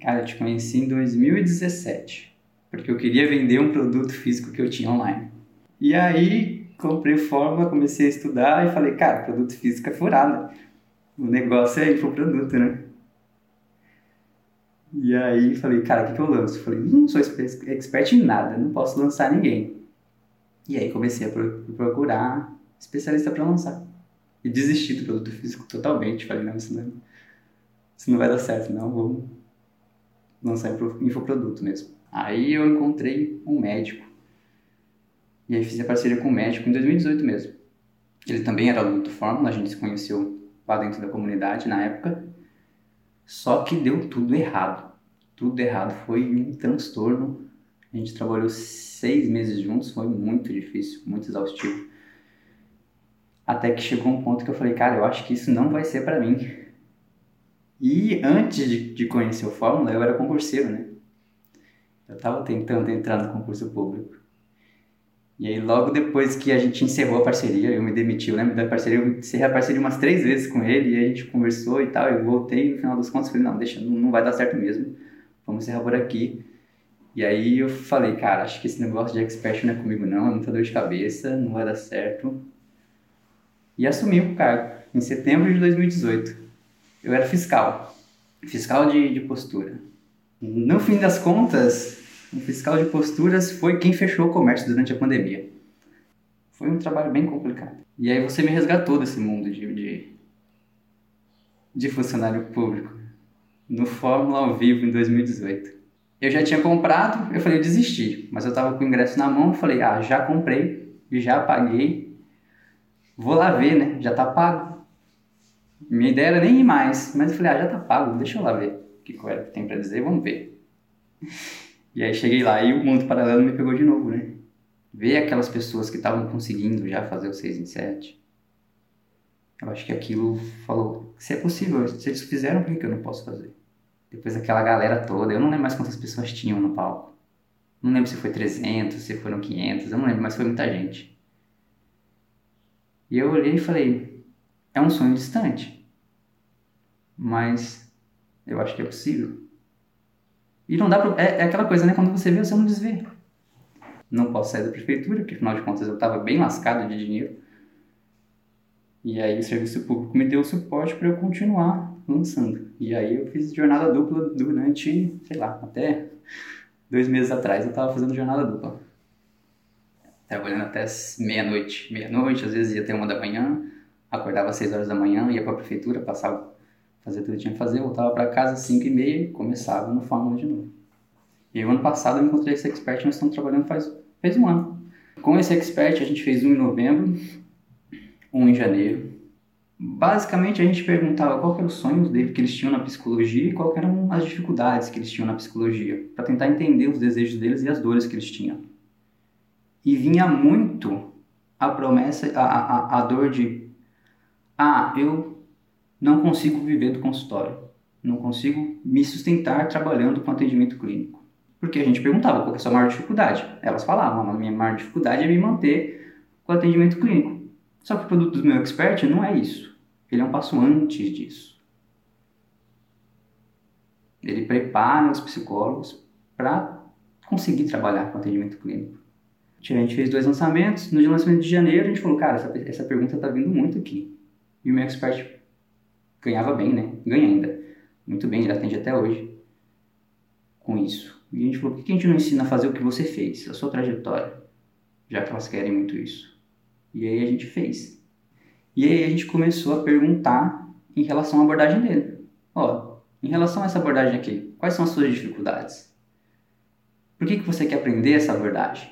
Cara, eu te conheci em 2017, porque eu queria vender um produto físico que eu tinha online. E aí, comprei fórmula, comecei a estudar e falei, cara, produto físico é furado. O negócio é ir pro produto, né? E aí falei, cara, o que, que eu lanço? Falei, não sou expert em nada, não posso lançar ninguém. E aí comecei a procurar especialista para lançar. E desisti do produto físico totalmente. Falei, não, isso não, isso não vai dar certo, não, vou lançar infoproduto mesmo. Aí eu encontrei um médico. E aí fiz a parceria com o médico em 2018 mesmo. Ele também era aluno do Fórmula, a gente se conheceu lá dentro da comunidade na época. Só que deu tudo errado. Tudo errado. Foi um transtorno. A gente trabalhou seis meses juntos, foi muito difícil, muito exaustivo. Até que chegou um ponto que eu falei, cara, eu acho que isso não vai ser para mim. E antes de, de conhecer o Fórmula, eu era concurseiro, né? Eu tava tentando entrar no concurso público. E aí, logo depois que a gente encerrou a parceria, eu me demiti, eu lembro da parceria, eu encerrei a parceria umas três vezes com ele, e a gente conversou e tal, eu voltei, e no final das contas, falei, não, deixa, não vai dar certo mesmo, vamos encerrar por aqui. E aí eu falei, cara, acho que esse negócio de expert não é comigo não, é muita dor de cabeça, não vai dar certo. E assumi o cargo, em setembro de 2018. Eu era fiscal, fiscal de, de postura. No fim das contas, o fiscal de posturas foi quem fechou o comércio durante a pandemia. Foi um trabalho bem complicado. E aí você me resgatou desse mundo de, de, de funcionário público no Fórmula ao vivo em 2018. Eu já tinha comprado, eu falei, eu desisti, mas eu tava com o ingresso na mão, falei, ah, já comprei, já paguei, vou lá ver, né? Já tá pago. Minha ideia era nem ir mais, mas eu falei, ah, já tá pago, deixa eu lá ver o que o tem para dizer, vamos ver. E aí cheguei lá e o mundo paralelo me pegou de novo, né? Ver aquelas pessoas que estavam conseguindo já fazer o 6 em 7. Eu acho que aquilo falou, se é possível, se eles fizeram, por que eu não posso fazer? Depois daquela galera toda, eu não lembro mais quantas pessoas tinham no palco. Não lembro se foi 300, se foram 500, eu não lembro, mas foi muita gente. E eu olhei e falei, é um sonho distante. Mas eu acho que é possível. E não dá pra. É, é, aquela coisa, né? Quando você vê, você não desvê. Não posso sair da prefeitura, porque afinal de contas eu estava bem lascado de dinheiro. E aí o serviço público me deu suporte para eu continuar lançando. E aí eu fiz jornada dupla durante, sei lá, até dois meses atrás eu estava fazendo jornada dupla. Trabalhando até meia-noite. Meia-noite, às vezes ia até uma da manhã, acordava às seis horas da manhã, ia para a prefeitura, passava fazia tudo que tinha que fazer, voltava para casa às 5 e meia e começava no Fórmula de novo. E o ano passado eu encontrei esse expert, nós estamos trabalhando faz, faz um ano. Com esse expert a gente fez um em novembro, um em janeiro. Basicamente a gente perguntava qual era o sonho dele que eles tinham na psicologia e quais eram as dificuldades que eles tinham na psicologia, para tentar entender os desejos deles e as dores que eles tinham. E vinha muito a promessa, a, a, a dor de ah, eu não consigo viver do consultório, não consigo me sustentar trabalhando com atendimento clínico. Porque a gente perguntava qual é a sua maior dificuldade. Elas falavam, a minha maior dificuldade é me manter com atendimento clínico. Só que o produto do meu expert não é isso. Ele é um passo antes disso. Ele prepara os psicólogos para conseguir trabalhar com atendimento clínico. A gente fez dois lançamentos. No lançamento de janeiro, a gente falou, cara, essa, essa pergunta está vindo muito aqui. E o meu expert ganhava bem, né? Ganha ainda. Muito bem, ele atende até hoje com isso. E a gente falou, por que a gente não ensina a fazer o que você fez, a sua trajetória? Já que elas querem muito isso. E aí a gente fez. E aí a gente começou a perguntar em relação à abordagem dele. Ó, em relação a essa abordagem aqui, quais são as suas dificuldades? Por que, que você quer aprender essa abordagem?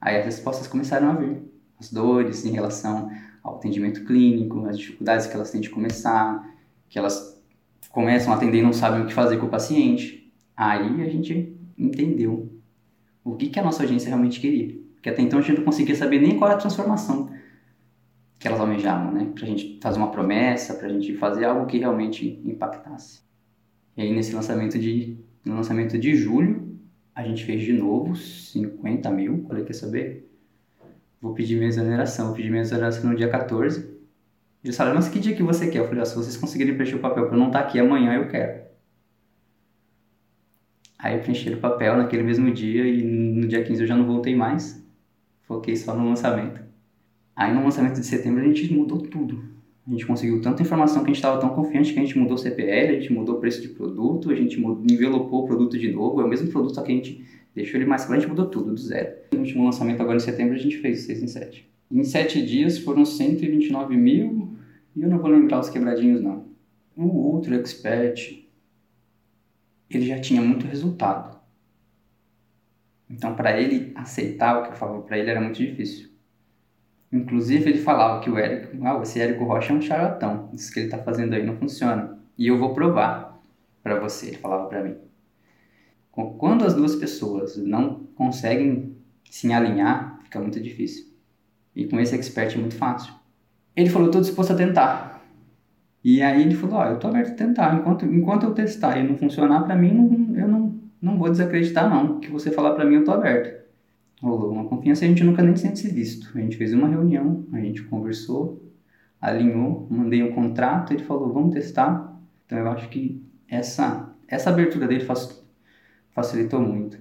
Aí as respostas começaram a vir. As dores em relação ao atendimento clínico, as dificuldades que elas têm de começar, que elas começam a atender e não sabem o que fazer com o paciente. Aí a gente entendeu o que, que a nossa audiência realmente queria. Porque até então a gente não conseguia saber nem qual era a transformação que elas almejavam, né? Pra gente fazer uma promessa, pra gente fazer algo que realmente impactasse. E aí nesse lançamento de, no lançamento de julho, a gente fez de novo 50 mil, falei, quer saber? Vou pedir minha exoneração. Vou pedir minha exoneração no dia 14. Eles falaram, mas que dia que você quer? Eu falei, ah, se vocês conseguirem preencher o papel para eu não estar tá aqui amanhã, eu quero. Aí preencheram o papel naquele mesmo dia e no dia 15 eu já não voltei mais. Foquei só no lançamento. Aí no lançamento de setembro a gente mudou tudo. A gente conseguiu tanta informação que a gente estava tão confiante que a gente mudou o CPL, a gente mudou o preço de produto, a gente envelopou o produto de novo, é o mesmo produto, só que a gente deixou ele mais claro, a gente mudou tudo do zero. No último lançamento agora em setembro a gente fez 6 em 7. Em 7 dias foram 129 mil e eu não vou lembrar os quebradinhos não. O outro expert, ele já tinha muito resultado. Então para ele aceitar o que eu falava para ele era muito difícil. Inclusive, ele falava que o Érico, ah, esse Érico Rocha é um charlatão. Isso que ele está fazendo aí não funciona. E eu vou provar para você, ele falava para mim. Quando as duas pessoas não conseguem se alinhar, fica muito difícil. E com esse expert é muito fácil. Ele falou, estou disposto a tentar. E aí ele falou, ó, oh, eu estou aberto a tentar. Enquanto, enquanto eu testar e não funcionar para mim, não, eu não, não vou desacreditar não. O que você falar para mim, eu estou aberto rolou uma confiança a gente nunca nem tinha se visto. A gente fez uma reunião, a gente conversou, alinhou, mandei um contrato, ele falou, vamos testar. Então eu acho que essa, essa abertura dele facilitou muito.